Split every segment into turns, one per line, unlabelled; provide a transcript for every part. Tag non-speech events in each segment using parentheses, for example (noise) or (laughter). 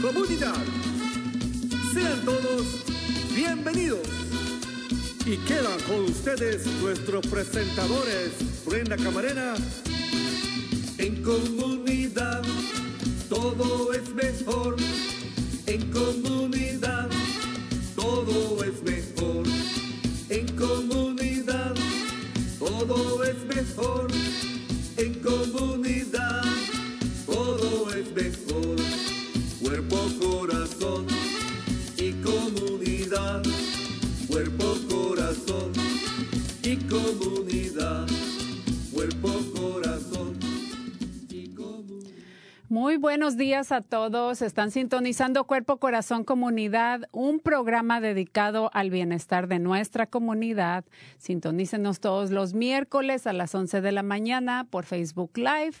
comunidad. Sean todos bienvenidos. Y quedan con ustedes nuestros presentadores, Brenda Camarena.
Muy buenos días a todos. Están sintonizando Cuerpo Corazón Comunidad, un programa dedicado al bienestar de nuestra comunidad. Sintonícenos todos los miércoles a las 11 de la mañana por Facebook Live,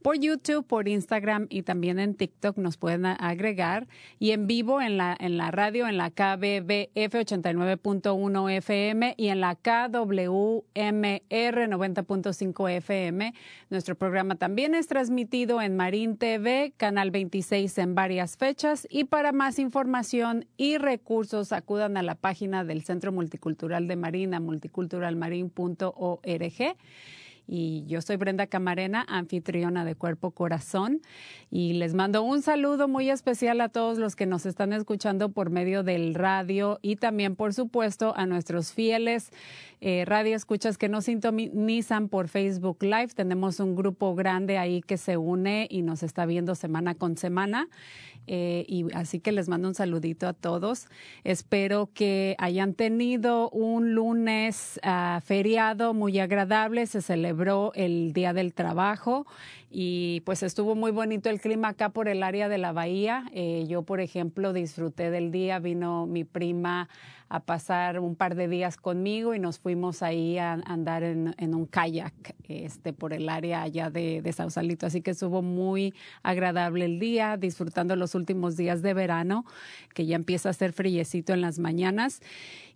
por YouTube, por Instagram y también en TikTok nos pueden agregar y en vivo en la en la radio en la KBBF 89.1 FM y en la KWMR 90.5 FM. Nuestro programa también es transmitido en Marín Canal 26 en varias fechas y para más información y recursos acudan a la página del Centro Multicultural de Marina, multiculturalmarin.org. Y yo soy Brenda Camarena, anfitriona de Cuerpo Corazón. Y les mando un saludo muy especial a todos los que nos están escuchando por medio del radio y también, por supuesto, a nuestros fieles eh, radio escuchas que nos sintonizan por Facebook Live. Tenemos un grupo grande ahí que se une y nos está viendo semana con semana. Eh, y así que les mando un saludito a todos. Espero que hayan tenido un lunes ah, feriado muy agradable. Se el Día del Trabajo y pues estuvo muy bonito el clima acá por el área de la bahía. Eh, yo, por ejemplo, disfruté del día. Vino mi prima a pasar un par de días conmigo y nos fuimos ahí a andar en, un kayak este, por el área allá de, de Sausalito. Así que estuvo muy agradable el día, disfrutando los últimos días de verano, que ya empieza a hacer friecito en las mañanas.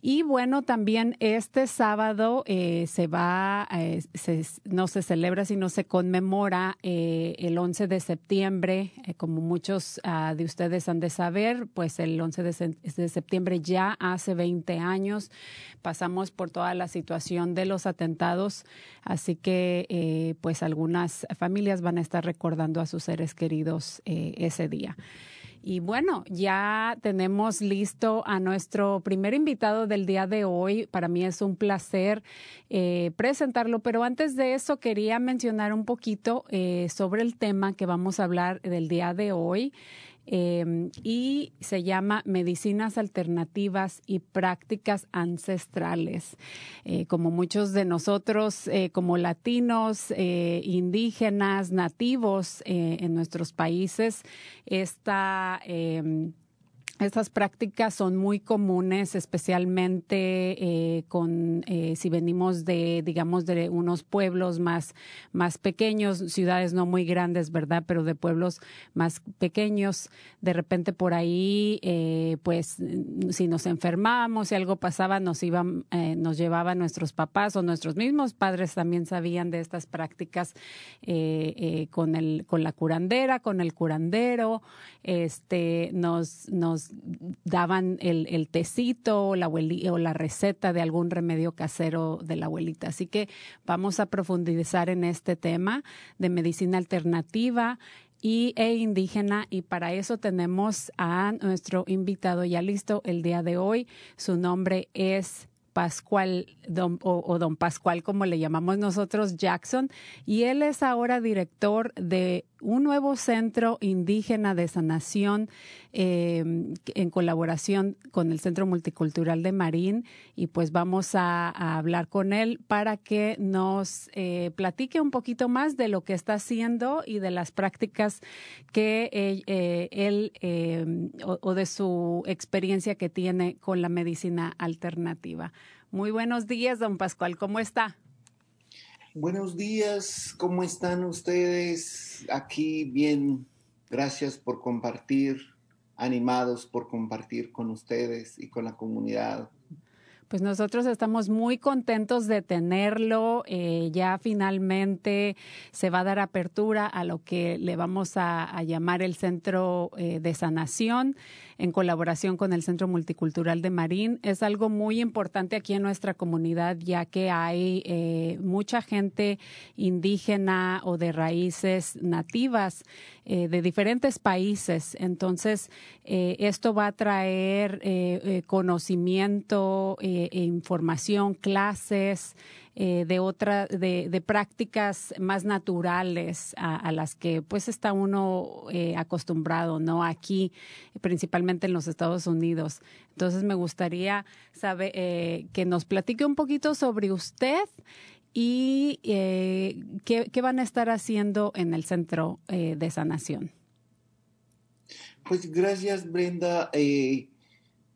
Y bueno, también este sábado eh, se va, eh, no se celebra, sino se conmemora eh, el 11 de septiembre, como muchos ah, de ustedes han de saber, pues el 11 de, de septiembre ya hace 20 años pasamos por toda la situación de los atentados, así que eh, pues algunas familias van a estar recordando a sus seres queridos eh, ese día. Y bueno, ya tenemos listo a nuestro primer invitado del día de hoy. Para mí es un placer eh, presentarlo, pero antes de eso quería mencionar un poquito sobre el tema que vamos a hablar del día de hoy. Eh, y se llama Medicinas Alternativas y Prácticas Ancestrales. Eh, como muchos de nosotros, eh, como latinos, eh, indígenas, nativos en nuestros países, esta... estas prácticas son muy comunes, especialmente eh, con eh, si venimos de, digamos, de unos pueblos más, más pequeños, ciudades no muy grandes, ¿verdad? Pero de pueblos más pequeños. De repente por ahí, eh, pues, si nos enfermábamos, si algo pasaba, nos iban, eh, nos llevaban nuestros papás o nuestros mismos padres también sabían de estas prácticas con el, con la curandera, con el curandero, este, nos, nos daban el, el tecito o la, o la receta de algún remedio casero de la abuelita. Así que vamos a profundizar en este tema de medicina alternativa y, e indígena y para eso tenemos a nuestro invitado ya listo el día de hoy. Su nombre es Pascual o, don Pascual, como le llamamos nosotros, Jackson, y él es ahora director de un nuevo centro indígena de sanación em, en colaboración con el Centro Multicultural de Marín y pues vamos a, hablar con él para que nos eh, platique un poquito más de lo que está haciendo y de las prácticas que eh, él em, o de su experiencia que tiene con la medicina alternativa. Muy buenos días, don Pascual, ¿cómo está?
Buenos días, ¿cómo están ustedes? Aquí bien, gracias por compartir, animados por compartir con ustedes y con la comunidad.
Pues nosotros estamos muy contentos de tenerlo. Eh, ya finalmente se va a dar apertura a lo que le vamos a, llamar el Centro eh, de Sanación en colaboración con el Centro Multicultural de Marín. Es algo muy importante aquí en nuestra comunidad, ya que hay eh, mucha gente indígena o de raíces nativas eh, de diferentes países. Entonces, eh, esto va a traer conocimiento, e información, clases, eh, de otra, de, de, prácticas más naturales a, las que pues está uno eh, acostumbrado, ¿no? Aquí, principalmente en los Estados Unidos. Entonces me gustaría saber eh, que nos platique un poquito sobre usted y qué, qué, van a estar haciendo en el centro de sanación.
Pues gracias, Brenda.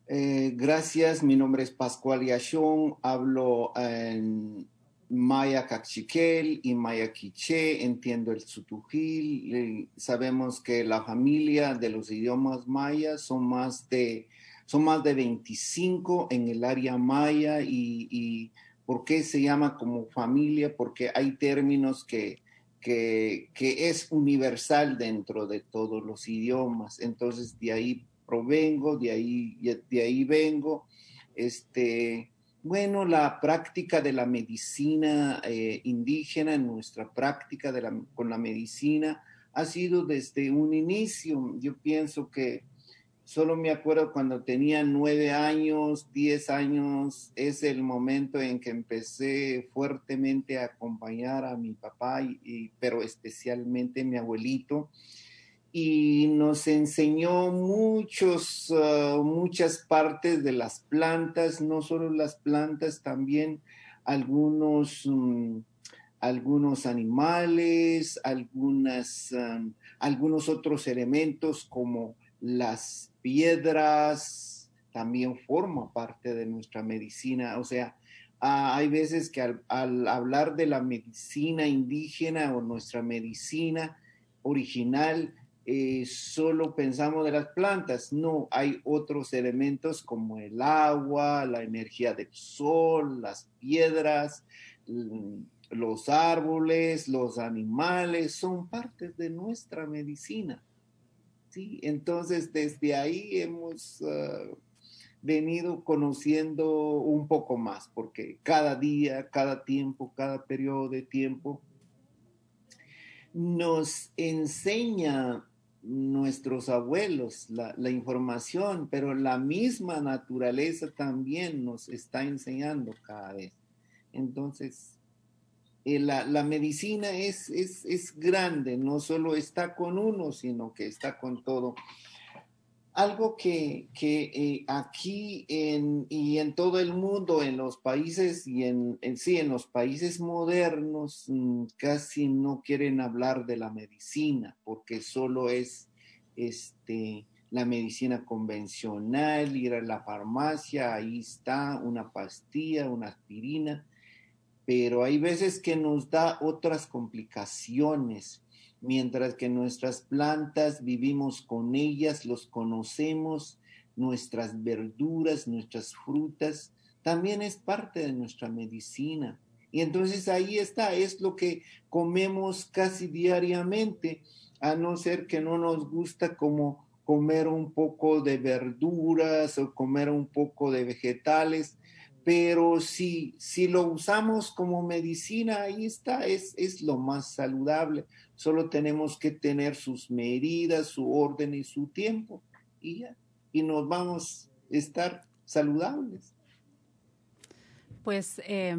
Gracias, mi nombre es Pascual Yashon, hablo en maya cachiquel y maya quiché, entiendo el sutujil, sabemos que la familia de los idiomas mayas son más de, son más de 25 en el área maya y, y ¿por qué se llama como familia? Porque hay términos que, que, que es universal dentro de todos los idiomas, entonces de ahí provengo, de ahí, de ahí vengo. Este, bueno, la práctica de la medicina eh, indígena, nuestra práctica de la, con la medicina, ha sido desde un inicio. Yo pienso que solo me acuerdo cuando tenía nueve años, diez años, es el momento en que empecé fuertemente a acompañar a mi papá, y, pero especialmente mi abuelito y nos enseñó muchos, ah, muchas partes de las plantas, no solo las plantas, también algunos, mm, algunos animales, algunas, algunos otros elementos como las piedras, también forma parte de nuestra medicina. O sea, ah, hay veces que al hablar de la medicina indígena o nuestra medicina original, eh, solo pensamos de las plantas, no, hay otros elementos como el agua, la energía del sol, las piedras, los árboles, los animales, son partes de nuestra medicina. ¿sí? Entonces, desde ahí hemos ah, venido conociendo un poco más, porque cada día, cada tiempo, cada periodo de tiempo nos enseña nuestros abuelos, la, información, pero la misma naturaleza también nos está enseñando cada vez. Entonces, eh, la, medicina es, es, grande, no solo está con uno, sino que está con todo. Algo que, eh, aquí y en todo el mundo, en los países y en, en sí, en los países modernos, mm, casi no quieren hablar de la medicina porque solo es este, la medicina convencional, ir a la farmacia, ahí está una pastilla, una aspirina, pero hay veces que nos da otras complicaciones mientras que nuestras plantas vivimos con ellas, los conocemos, nuestras verduras, nuestras frutas, también es parte de nuestra medicina. Y entonces ahí está, es lo que comemos casi diariamente, a no ser que no nos gusta como comer un poco de verduras o comer un poco de vegetales, pero si, si lo usamos como medicina, ahí está, es, es lo más saludable. Solo tenemos que tener sus medidas, su orden y su tiempo y ya, y nos vamos a estar saludables.
Pues eh,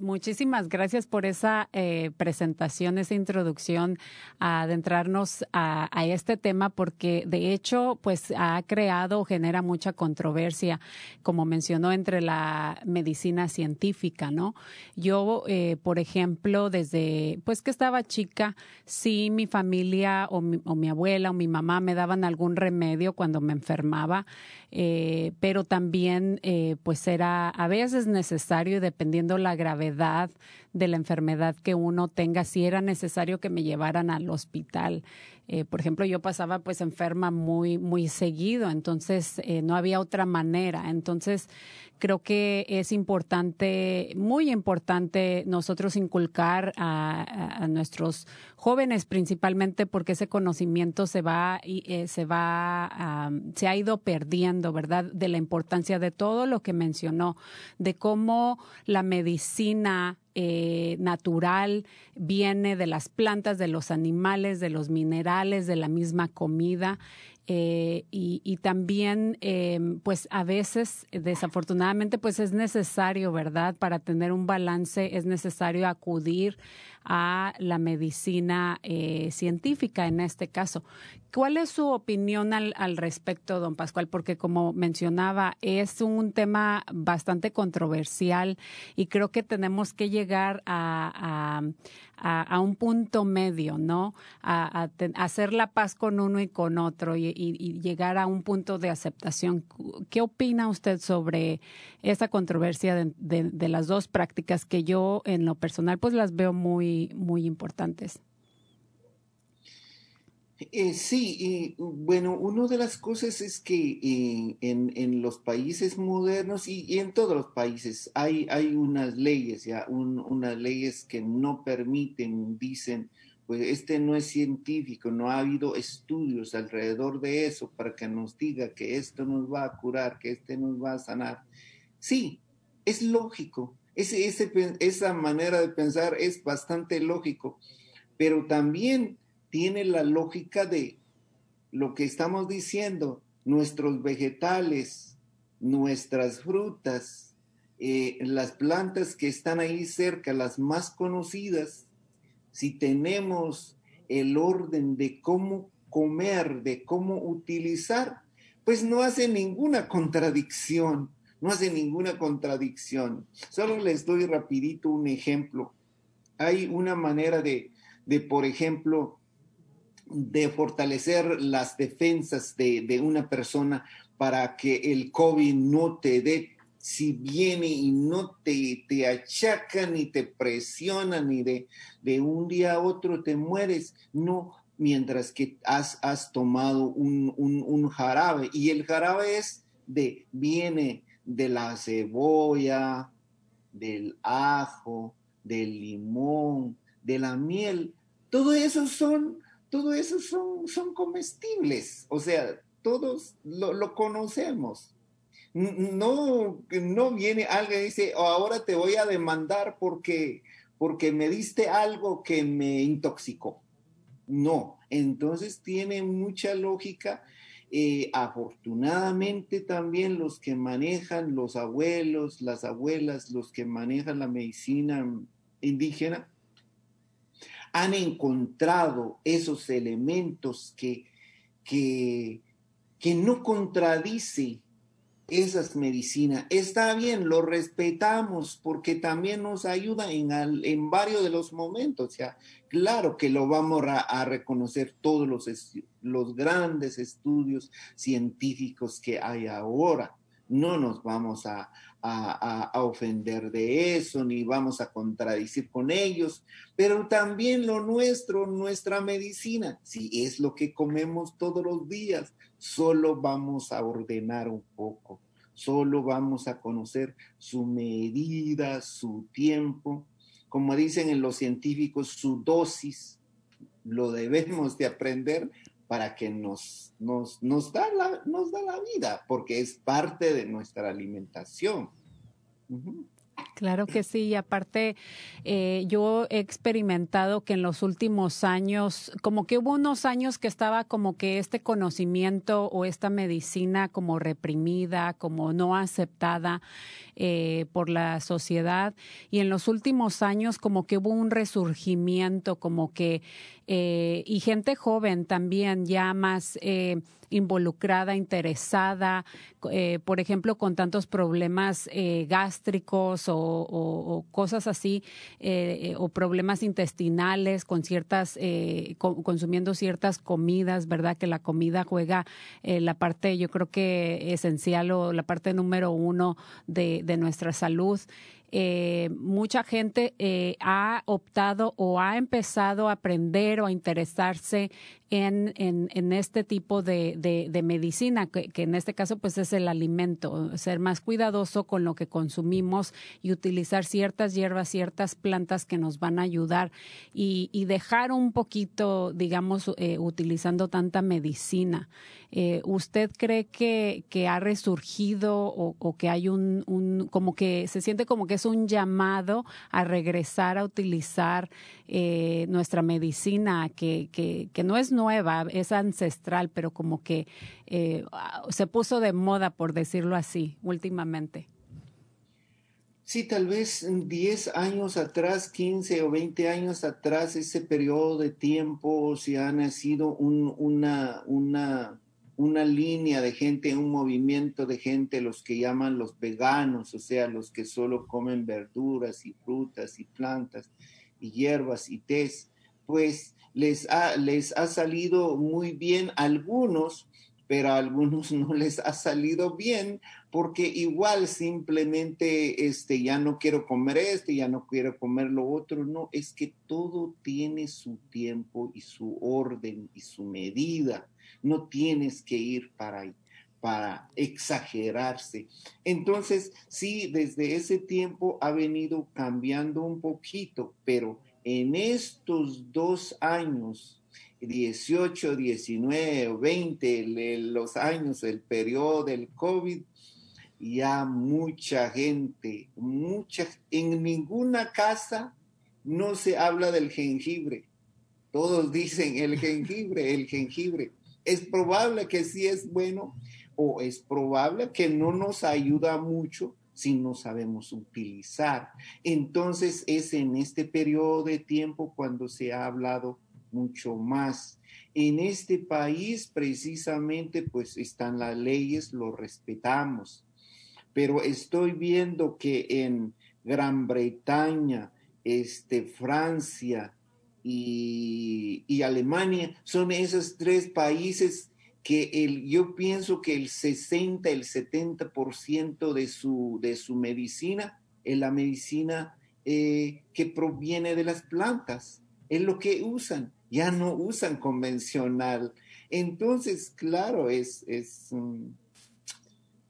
muchísimas gracias por esa eh, presentación, esa introducción a adentrarnos a, este tema, porque de hecho, pues ha creado o genera mucha controversia, como mencionó, entre la medicina científica, ¿no? Yo, eh, por ejemplo, desde pues que estaba chica, sí mi familia o mi, o mi abuela o mi mamá me daban algún remedio cuando me enfermaba, eh, pero también pues era a veces necesario dependiendo la gravedad de la enfermedad que uno tenga, si era necesario que me llevaran al hospital. Eh, por ejemplo, yo pasaba pues enferma muy, muy seguido, entonces eh, no había otra manera. Entonces, creo que es importante, muy importante, nosotros inculcar a, nuestros jóvenes principalmente porque ese conocimiento se va, eh, se va, se ha ido perdiendo, ¿verdad? De la importancia de todo lo que mencionó, de cómo la medicina eh, natural viene de las plantas, de los animales, de los minerales, de la misma comida. Eh, y, también, eh, pues a veces, desafortunadamente, pues es necesario, ¿verdad? Para tener un balance es necesario acudir a la medicina eh, científica en este caso. ¿Cuál es su opinión al, al, respecto, don Pascual? Porque como mencionaba, es un tema bastante controversial y creo que tenemos que llegar a, a un punto medio, ¿no? A, hacer la paz con uno y con otro y, llegar a un punto de aceptación. ¿Qué opina usted sobre esa controversia de, de, de las dos prácticas que yo en lo personal pues las veo muy muy, importantes.
Eh, sí, bueno, una de las cosas es que eh, en, los países modernos y, en todos los países hay, unas leyes, ya, un, unas leyes que no permiten, dicen, pues este no es científico, no ha habido estudios alrededor de eso para que nos diga que esto nos va a curar, que este nos va a sanar. Sí, es lógico, esa manera de pensar es bastante lógico, pero también tiene la lógica de lo que estamos diciendo, nuestros vegetales, nuestras frutas, eh, las plantas que están ahí cerca, las más conocidas, si tenemos el orden de cómo comer, de cómo utilizar, pues no hace ninguna contradicción no hace ninguna contradicción. Solo les doy rapidito un ejemplo. Hay una manera de, de por ejemplo, de fortalecer las defensas de, de, una persona para que el COVID no te dé, si viene y no te, te achaca ni te presiona ni de, de un día a otro te mueres, no, mientras que has, has tomado un, un, un jarabe. Y el jarabe es de, viene de la cebolla, del ajo, del limón, de la miel, todo eso son, todo eso son, son comestibles, o sea, todos lo, conocemos. No, no viene alguien y dice, oh, ahora te voy a demandar porque, porque me diste algo que me intoxicó. No, entonces tiene mucha lógica eh, afortunadamente también los que manejan, los abuelos, las abuelas, los que manejan la medicina indígena, han encontrado esos elementos que, que, que no contradice esas medicinas. Está bien, lo respetamos porque también nos ayuda en, al, en varios de los momentos. O claro que lo vamos a, a reconocer todos los, los grandes estudios científicos que hay ahora. No nos vamos a, a, ofender de eso, ni vamos a contradicir con ellos, pero también lo nuestro, nuestra medicina, si es lo que comemos todos los días, solo vamos a ordenar un poco, solo vamos a conocer su medida, su tiempo, como dicen en los científicos, su dosis, lo debemos de aprender para que nos, nos, nos, da la, nos da la vida, porque es parte de nuestra alimentación.
Claro que sí, y aparte eh, yo he experimentado que en los últimos años, como que hubo unos años que estaba como que este conocimiento o esta medicina como reprimida, como no aceptada eh, por la sociedad, y en los últimos años como que hubo un resurgimiento, como que, eh, y gente joven también ya más involucrada, interesada, por ejemplo, con tantos problemas gástricos o, cosas así, eh, o problemas intestinales, con ciertas, consumiendo ciertas comidas, ¿verdad? Que la comida juega la parte, yo creo que esencial o la parte número uno de, nuestra salud eh, mucha gente eh, ha optado o ha empezado a aprender o a interesarse en, en, este tipo de, de, medicina, que, en este caso pues es el alimento, ser más cuidadoso con lo que consumimos y utilizar ciertas hierbas, ciertas plantas que nos van a ayudar y, dejar un poquito, digamos, eh, utilizando tanta medicina. Eh, ¿Usted cree que, que ha resurgido o, que hay un, un, como que se siente como que es un llamado a regresar a utilizar eh, nuestra medicina, que, que, que, no es nueva, es ancestral, pero como que eh, se puso de moda, por decirlo así, últimamente?
Sí, tal vez 10 años atrás, 15 o 20 años atrás, ese periodo de tiempo se ha nacido un, una, una una línea de gente, un movimiento de gente, los que llaman los veganos, o sea, los que solo comen verduras y frutas y plantas y hierbas y tés, pues les ha, les ha salido muy bien algunos, pero a algunos (laughs) no les ha salido bien porque igual simplemente este ya no quiero comer este, ya no quiero comer lo otro, no, es que todo tiene su tiempo y su orden y su medida no tienes que ir para, para exagerarse. Entonces, sí, desde ese tiempo ha venido cambiando un poquito, pero en estos dos años, 18, 19 20, los años, el periodo del COVID, ya mucha gente, mucha, en ninguna casa no se habla del jengibre. Todos dicen el jengibre, el jengibre. Es probable que sí es bueno o es probable que no nos ayuda mucho si no sabemos utilizar. Entonces es en este periodo de tiempo cuando se ha hablado mucho más. En este país precisamente pues están las leyes, lo respetamos, pero estoy viendo que en Gran Bretaña, este, Francia, y, Alemania, son esos tres países que el, yo pienso que el 60, el 70% de su, de su medicina es la medicina eh, que proviene de las plantas, es lo que usan, ya no usan convencional. Entonces, claro, es, es,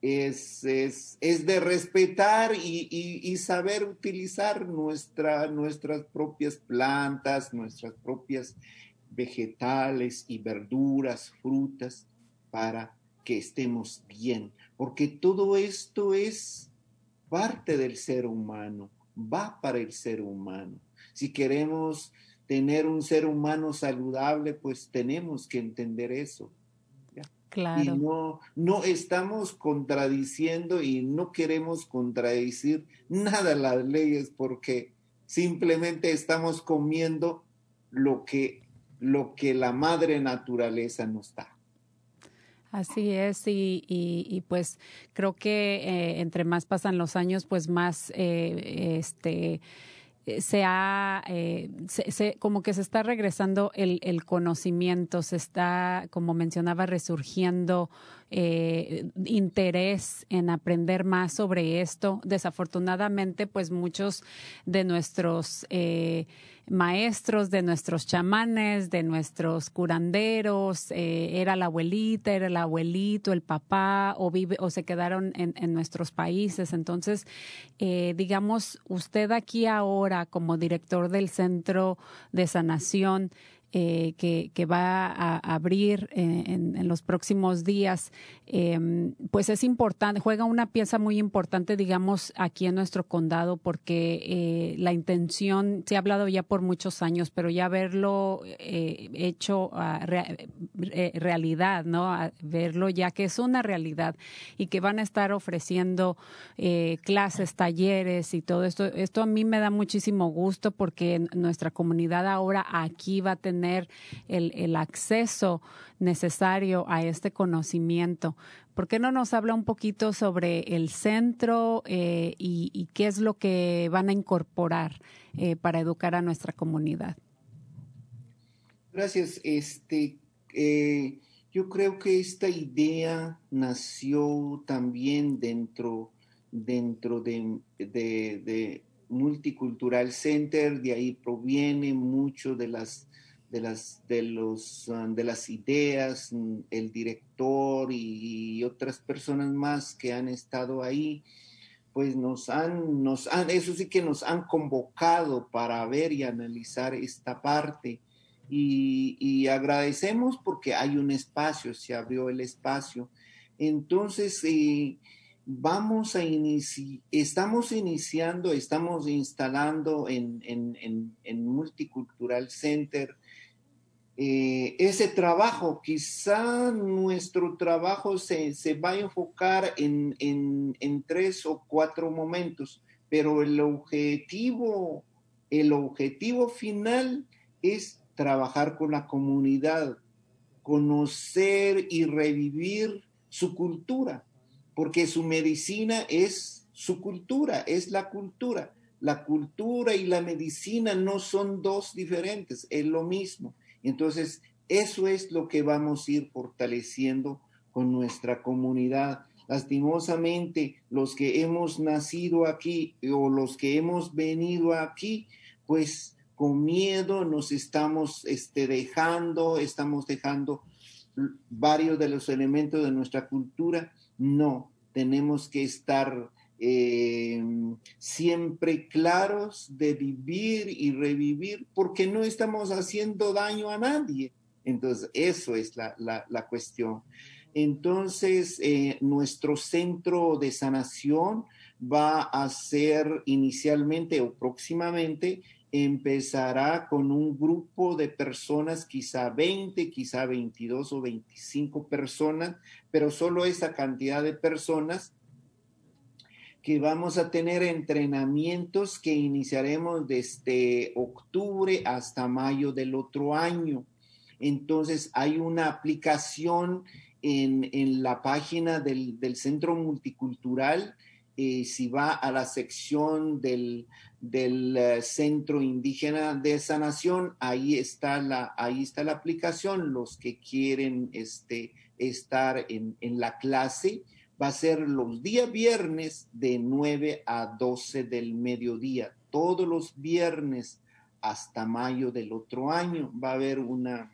es, es, de respetar y, saber utilizar nuestra, nuestras propias plantas, nuestras propias vegetales y verduras, frutas, para que estemos bien. Porque todo esto es parte del ser humano, va para el ser humano. Si queremos tener un ser humano saludable, pues tenemos que entender eso y no, no estamos contradiciendo y no queremos contradecir nada las leyes porque simplemente estamos comiendo lo que, lo que la madre naturaleza nos da.
Así es, y, y, pues creo que eh, entre más pasan los años, pues más eh, este eh, se ha, como que se está regresando el, el, conocimiento, se está, como mencionaba, resurgiendo eh, interés en aprender más sobre esto. Desafortunadamente, pues muchos de nuestros eh, maestros, de nuestros chamanes, de nuestros curanderos, eh, era la abuelita, era el abuelito, el papá, o vive, o se quedaron en, nuestros países. Entonces, digamos, usted aquí ahora, como director del Centro de Sanación, eh, que, va a abrir en, los próximos días, em, pues es importante, juega una pieza muy importante, digamos, aquí en nuestro condado, porque eh, la intención, se ha hablado ya por muchos años, pero ya verlo eh, hecho realidad, ¿no? verlo ya que es una realidad y que van a estar ofreciendo clases, talleres y todo esto. Esto a mí me da muchísimo gusto porque nuestra comunidad ahora aquí va a tener el, acceso necesario a este conocimiento. ¿Por qué no nos habla un poquito sobre el centro eh, y, qué es lo que van a incorporar eh, para educar a nuestra comunidad?
Gracias. Este, eh, yo creo que esta idea nació también dentro, dentro de, de Multicultural Center, de ahí proviene mucho de las de las, de los, um, de las ideas, mm, el director y, otras personas más que han estado ahí, pues nos han, nos han, eso sí que nos han convocado para ver y analizar esta parte. Y, agradecemos porque hay un espacio, se abrió el espacio. Entonces, eh, vamos a iniciar, estamos iniciando, estamos instalando en, en, en Multicultural Center eh, ese trabajo, quizá nuestro trabajo se, va a enfocar en, tres o cuatro momentos, pero el objetivo, el objetivo final es trabajar con la comunidad, conocer y revivir su cultura, porque su medicina es su cultura, es la cultura. La cultura y la medicina no son dos diferentes, es lo mismo. Entonces, eso es lo que vamos a ir fortaleciendo con nuestra comunidad. Lastimosamente, los que hemos nacido aquí o los que hemos venido aquí, pues con miedo nos estamos este, dejando, estamos dejando varios de los elementos de nuestra cultura. No, tenemos que estar eh, siempre claros de vivir y revivir porque no estamos haciendo daño a nadie. Entonces, eso es la, la, cuestión. Entonces, eh, nuestro centro de sanación va a ser inicialmente o próximamente empezará con un grupo de personas, quizá 20, quizá 22 o 25 personas, pero solo esa cantidad de personas que vamos a tener entrenamientos que iniciaremos desde octubre hasta mayo del otro año. Entonces hay una aplicación en, la página del, Centro Multicultural. Eh, si va a la sección del, eh, Centro Indígena de Sanación, ahí está la, ahí está la aplicación. Los que quieren este, estar en, en la clase, va a ser los días viernes de 9 a 12 del mediodía. Todos los viernes hasta mayo del otro año va a haber una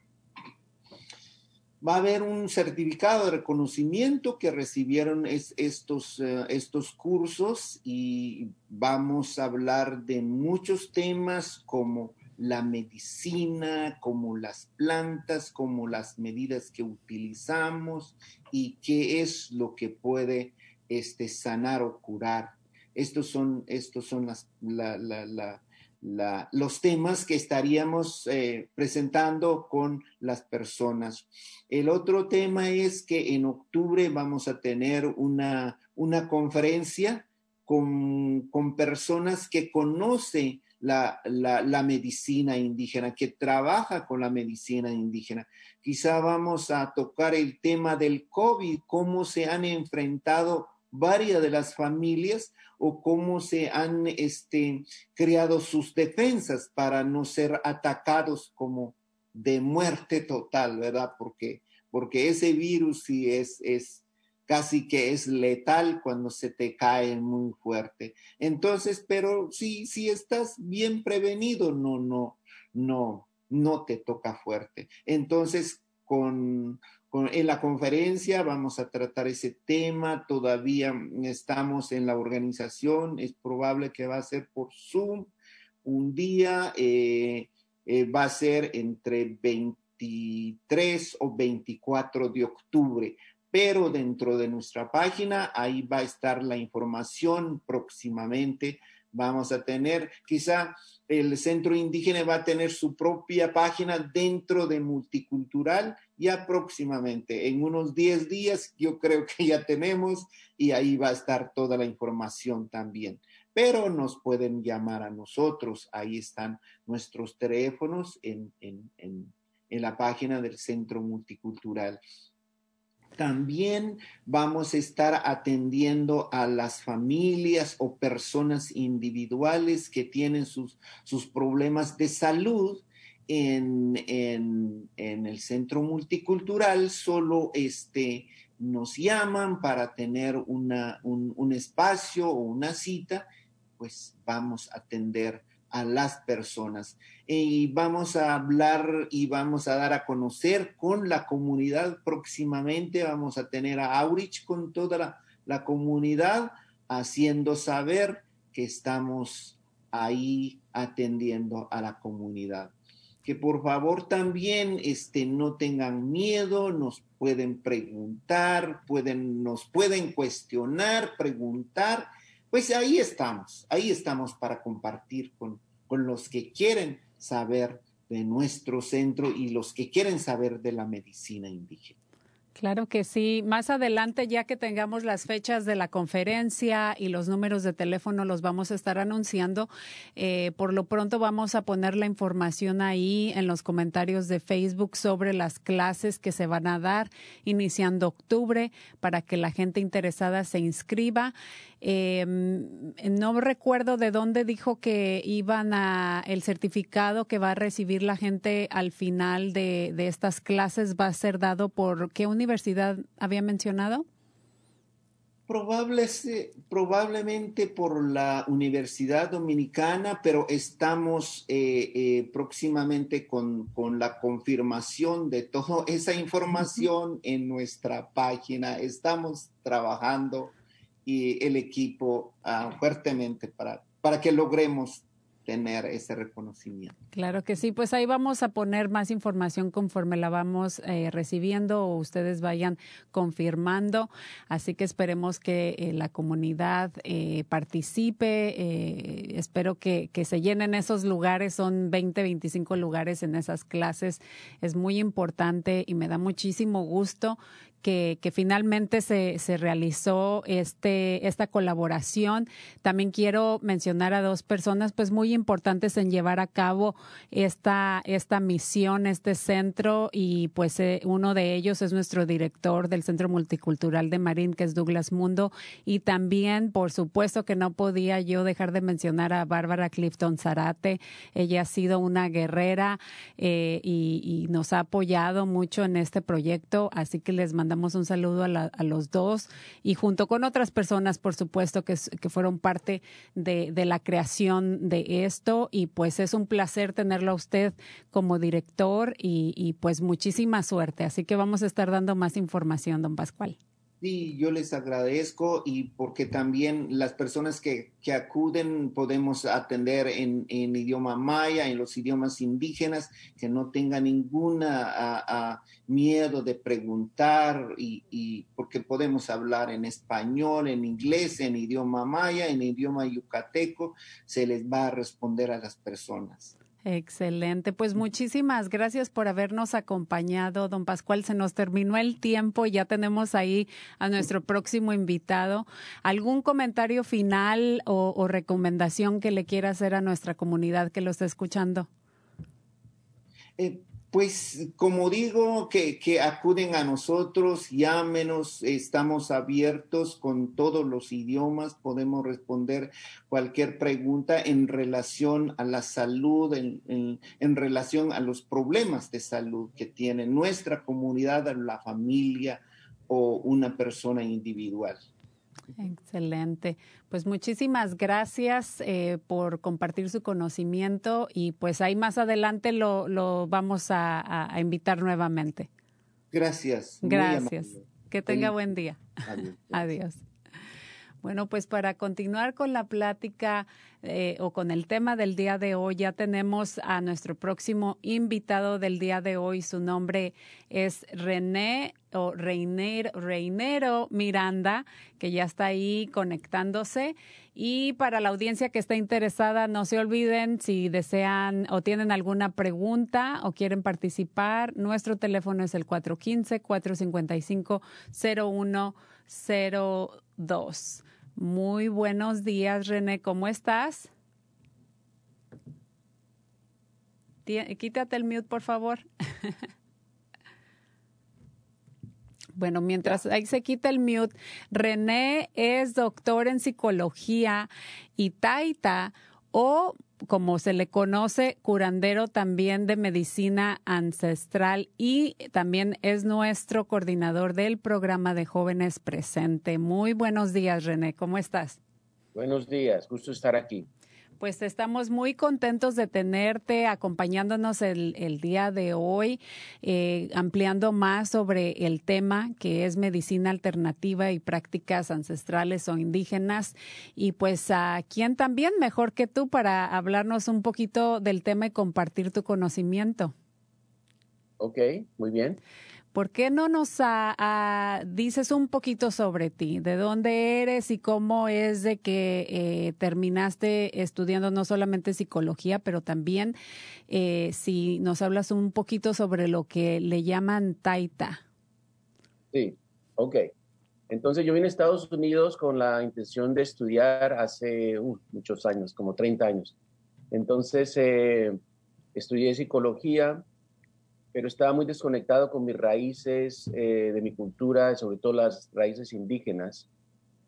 va a haber un certificado de reconocimiento que recibieron estos, eh, estos cursos y vamos a hablar de muchos temas como la medicina, como las plantas, como las medidas que utilizamos y qué es lo que puede este, sanar o curar. Estos son, estos son las, los temas que estaríamos eh, presentando con las personas. El otro tema es que en octubre vamos a tener una, una conferencia con, con personas que conocen la, la, medicina indígena, que trabaja con la medicina indígena. Quizá vamos a tocar el tema del COVID, cómo se han enfrentado varias de las familias o cómo se han este, creado sus defensas para no ser atacados como de muerte total, ¿verdad? Porque, porque ese virus sí es, es, casi que es letal cuando se te cae muy fuerte. Entonces, pero si, si estás bien prevenido, no, no, no, no te toca fuerte. Entonces, con, en la conferencia vamos a tratar ese tema, todavía estamos en la organización, es probable que va a ser por Zoom un día. Eh, eh, va a ser entre 23 o 24 de octubre pero dentro de nuestra página ahí va a estar la información próximamente. Vamos a tener, quizá el centro indígena va a tener su propia página dentro de multicultural ya próximamente, en unos 10 días yo creo que ya tenemos y ahí va a estar toda la información también. Pero nos pueden llamar a nosotros, ahí están nuestros teléfonos en, en, en, en la página del centro multicultural. También vamos a estar atendiendo a las familias o personas individuales que tienen sus, sus problemas de salud en, en, el centro multicultural. Solo este, nos llaman para tener una, un, un espacio o una cita, pues vamos a atender a las personas. Y vamos a hablar y vamos a dar a conocer con la comunidad próximamente. Vamos a tener a Aurich con toda la, la comunidad haciendo saber que estamos ahí atendiendo a la comunidad. Que por favor también este, no tengan miedo, nos pueden preguntar, pueden, nos pueden cuestionar, preguntar pues ahí estamos, ahí estamos para compartir con, con los que quieren saber de nuestro centro y los que quieren saber de la medicina indígena.
Claro que sí. Más adelante, ya que tengamos las fechas de la conferencia y los números de teléfono, los vamos a estar anunciando. Eh, por lo pronto vamos a poner la información ahí en los comentarios de Facebook sobre las clases que se van a dar iniciando octubre para que la gente interesada se inscriba. Eh, no recuerdo de dónde dijo que iban a el certificado que va a recibir la gente al final de, de estas clases va a ser dado por qué universidad había mencionado.
Probable, probablemente por la Universidad Dominicana, pero estamos eh, eh, próximamente con, con, la confirmación de toda esa información en nuestra página. Estamos trabajando y el equipo uh, fuertemente para, para que logremos tener ese reconocimiento.
Claro que sí, pues ahí vamos a poner más información conforme la vamos eh, recibiendo o ustedes vayan confirmando. Así que esperemos que eh, la comunidad eh, participe. Eh, espero que, que, se llenen esos lugares. Son 20, 25 lugares en esas clases. Es muy importante y me da muchísimo gusto que, finalmente se, se realizó este, esta colaboración. También quiero mencionar a dos personas pues muy importantes en llevar a cabo esta, esta misión, este centro y pues eh, uno de ellos es nuestro director del Centro Multicultural de Marín, que es Douglas Mundo y también por supuesto que no podía yo dejar de mencionar a Bárbara Clifton Zarate. Ella ha sido una guerrera eh, y, y nos ha apoyado mucho en este proyecto, así que les mando mandamos un saludo a, la, a, los dos y junto con otras personas, por supuesto, que, que fueron parte de, de, la creación de esto y pues es un placer tenerlo a usted como director y, y pues muchísima suerte. Así que vamos a estar dando más información, don Pascual.
Sí, yo les agradezco y porque también las personas que, que acuden podemos atender en, en, idioma maya, en los idiomas indígenas, que no tengan ninguna a, a miedo de preguntar y, y, porque podemos hablar en español, en inglés, en idioma maya, en idioma yucateco, se les va a responder a las personas.
Excelente. Pues muchísimas gracias por habernos acompañado, don Pascual. Se nos terminó el tiempo y ya tenemos ahí a nuestro próximo invitado. ¿Algún comentario final o, recomendación que le quiera hacer a nuestra comunidad que lo está escuchando?
Eh, pues como digo, que, acuden a nosotros, llámenos, estamos abiertos con todos los idiomas, podemos responder cualquier pregunta en relación a la salud, en relación a los problemas de salud que tiene nuestra comunidad, la familia o una persona individual.
Excelente. Pues muchísimas gracias eh, por compartir su conocimiento y pues ahí más adelante lo, lo vamos a, a, invitar nuevamente.
Gracias.
Gracias. Que tenga buen día. (laughs) Adiós. Adiós. Bueno, pues para continuar con la plática eh, o con el tema del día de hoy, ya tenemos a nuestro próximo invitado del día de hoy. Su nombre es René o Reinero, Reinero Miranda, que ya está ahí conectándose. Y para la audiencia que está interesada, no se olviden si desean o tienen alguna pregunta o quieren participar, nuestro teléfono es el 415-455-0102. Muy buenos días, René, ¿cómo estás? Quítate el mute, por favor. (laughs) Bueno, mientras ahí se quita el mute, René es doctor en psicología y Taita, o como se le conoce, curandero también de medicina ancestral y también es nuestro coordinador del programa de jóvenes presente. Muy buenos días, René, ¿cómo estás?
Buenos días, gusto estar aquí.
Pues estamos muy contentos de tenerte acompañándonos el, día de hoy, eh, ampliando más sobre el tema que es medicina alternativa y prácticas ancestrales o indígenas. Y pues a quién también mejor que tú para hablarnos un poquito del tema y compartir tu conocimiento.
Ok, muy bien.
¿Por qué no nos dices un poquito sobre ti? ¿De dónde eres y cómo es de que eh, terminaste estudiando no solamente psicología, pero también eh, si nos hablas un poquito sobre lo que le llaman taita?
Sí, ok. Entonces yo vine a Estados Unidos con la intención de estudiar hace uh, muchos años, como 30 años. Entonces eh, estudié psicología, pero estaba muy desconectado con mis raíces eh, de mi cultura, sobre todo las raíces indígenas.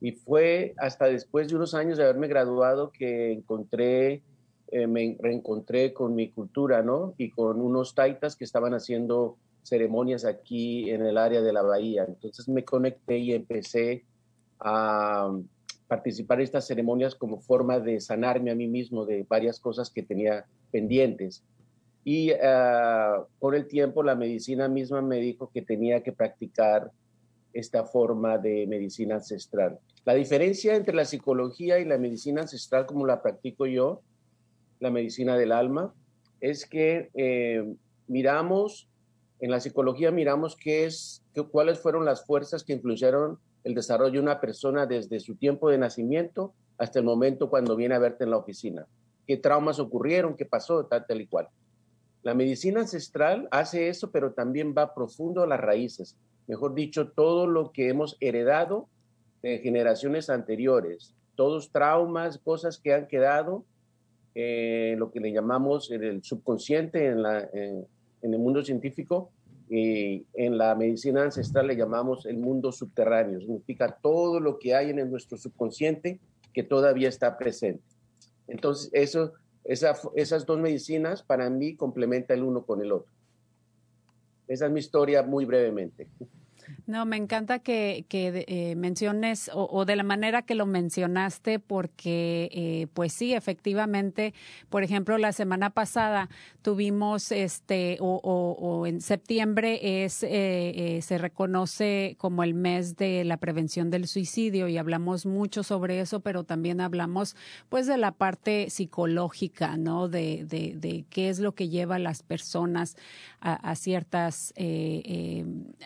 Y fue hasta después de unos años de haberme graduado que encontré, eh, me reencontré con mi cultura, ¿no? Y con unos taitas que estaban haciendo ceremonias aquí en el área de la bahía. Entonces me conecté y empecé a participar en estas ceremonias como forma de sanarme a mí mismo de varias cosas que tenía pendientes. Y uh, por el tiempo la medicina misma me dijo que tenía que practicar esta forma de medicina ancestral. La diferencia entre la psicología y la medicina ancestral, como la practico yo, la medicina del alma, es que eh, miramos, en la psicología miramos qué es, qué, cuáles fueron las fuerzas que influyeron el desarrollo de una persona desde su tiempo de nacimiento hasta el momento cuando viene a verte en la oficina. ¿Qué traumas ocurrieron? ¿Qué pasó? Tal, tal y cual. La medicina ancestral hace eso, pero también va profundo a las raíces. Mejor dicho, todo lo que hemos heredado de generaciones anteriores, todos traumas, cosas que han quedado, eh, lo que le llamamos el subconsciente en, el mundo científico, y en la medicina ancestral le llamamos el mundo subterráneo. Significa todo lo que hay en nuestro subconsciente que todavía está presente. Entonces, eso esas dos medicinas para mí complementan el uno con el otro. Esa es mi historia muy brevemente.
No, me encanta que, eh, menciones o, de la manera que lo mencionaste, porque eh, pues sí, efectivamente, por ejemplo, la semana pasada tuvimos este, o, en septiembre es, eh, se reconoce como el mes de la prevención del suicidio y hablamos mucho sobre eso, pero también hablamos pues de la parte psicológica, ¿no? De, de, qué es lo que lleva a las personas a, ciertas,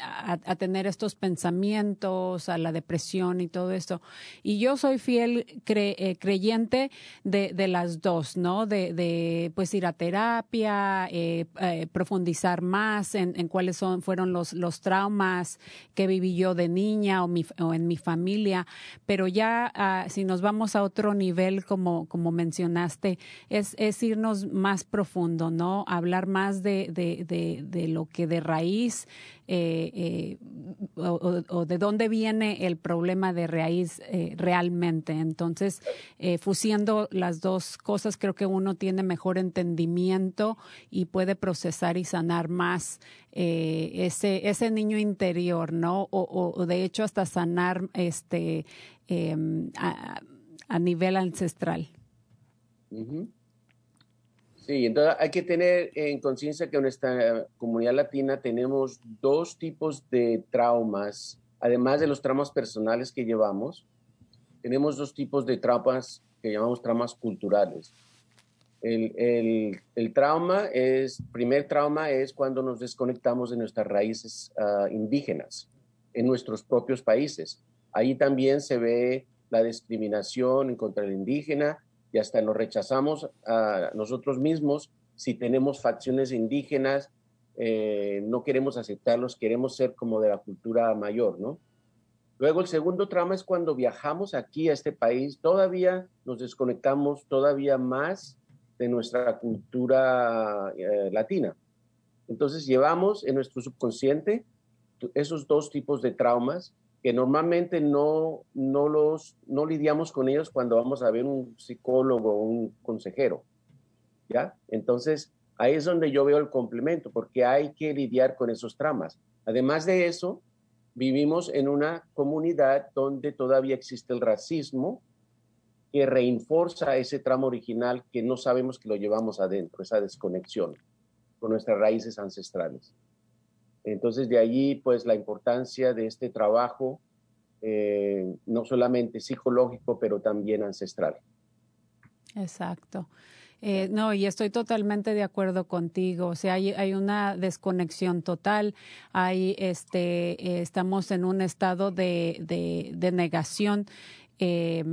a, a tener estos pensamientos, a la depresión y todo esto. Y yo soy fiel eh, creyente de, las dos, ¿no? De, pues ir a terapia, eh, eh, profundizar más en, cuáles son, fueron los, los traumas que viví yo de niña o, mi, o en mi familia. Pero ya uh, si nos vamos a otro nivel, como, como mencionaste, es, es irnos más profundo, ¿no? Hablar más de, de lo que de raíz eh, eh, o, de dónde viene el problema de raíz eh, realmente. Entonces, fusiendo las dos cosas, creo que uno tiene mejor entendimiento y puede procesar y sanar más ese, ese niño interior, ¿no? O, de hecho hasta sanar este em, a, nivel ancestral.
Sí, entonces hay que tener en conciencia que en nuestra comunidad latina tenemos dos tipos de traumas, además de los traumas personales que llevamos. tenemos dos tipos de traumas que llamamos traumas culturales. El, trauma es, primer trauma es cuando nos desconectamos de nuestras raíces ah, indígenas en nuestros propios países. Ahí también se ve la discriminación contra el indígena y hasta nos rechazamos a nosotros mismos si tenemos facciones indígenas, eh, no queremos aceptarlos, queremos ser como de la cultura mayor, ¿no? Luego el segundo trauma es cuando viajamos aquí a este país, todavía nos desconectamos todavía más de nuestra cultura eh, latina. Entonces llevamos en nuestro subconsciente esos dos tipos de traumas que normalmente no, no, los, no lidiamos con ellos cuando vamos a ver un psicólogo o un consejero. ¿Ya? Entonces, ahí es donde yo veo el complemento, porque hay que lidiar con esos traumas. Además de eso, vivimos en una comunidad donde todavía existe el racismo, que reinforza ese tramo original que no sabemos que lo llevamos adentro, esa desconexión con nuestras raíces ancestrales. Entonces, de allí, pues, la importancia de este trabajo, eh, no solamente psicológico, pero también ancestral.
Exacto. Eh, no, y estoy totalmente de acuerdo contigo. O sea, hay, hay una desconexión total. Hay, este, estamos en un estado de, de, negación eh,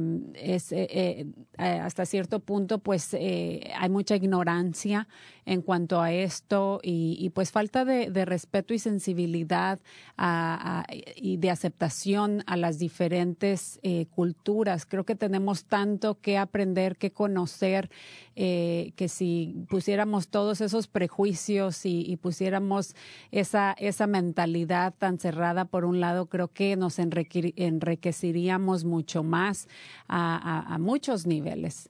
hasta cierto punto pues hay mucha ignorancia en cuanto a esto y, pues falta de, respeto y sensibilidad y de aceptación a las diferentes eh, culturas. Creo que tenemos tanto que aprender, que conocer, eh, que si pusiéramos todos esos prejuicios y, pusiéramos esa, esa mentalidad tan cerrada por un lado, creo que nos enriqueceríamos mucho más a, a muchos niveles.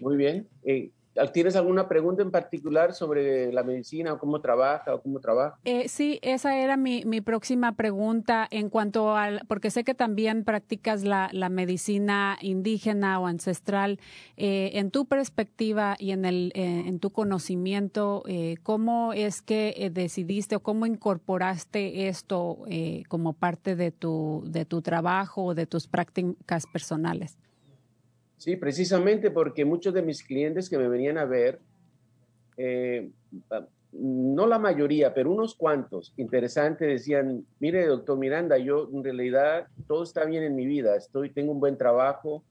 Muy bien. Eh, ¿Tienes alguna pregunta en particular sobre la medicina o cómo trabaja o cómo trabaja?
Eh, sí, esa era mi, mi, próxima pregunta en cuanto al, porque sé que también practicas la, la medicina indígena o ancestral. Eh, en tu perspectiva y en, el, eh, en tu conocimiento, eh, ¿cómo es que decidiste o cómo incorporaste esto como parte de tu, de tu trabajo o de tus prácticas personales?
Sí, precisamente porque muchos de mis clientes que me venían a ver, eh, no la mayoría, pero unos cuantos, interesantes, decían, mire, doctor Miranda, yo en realidad todo está bien en mi vida, estoy, tengo un buen trabajo,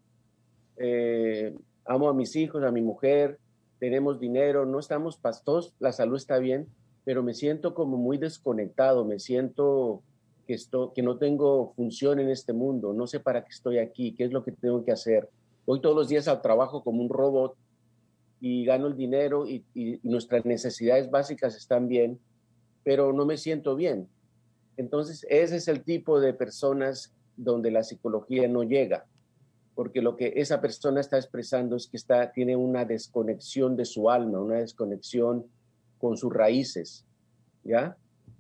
eh, amo a mis hijos, a mi mujer, tenemos dinero, no estamos pastos, la salud está bien, pero me siento como muy desconectado, me siento que, esto, que no tengo función en este mundo, no sé para qué estoy aquí, qué es lo que tengo que hacer voy todos los días al trabajo como un robot y gano el dinero y, nuestras necesidades básicas están bien, pero no me siento bien. Entonces, ese es el tipo de personas donde la psicología no llega, porque lo que esa persona está expresando es que está, tiene una desconexión de su alma, una desconexión con sus raíces, ¿ya?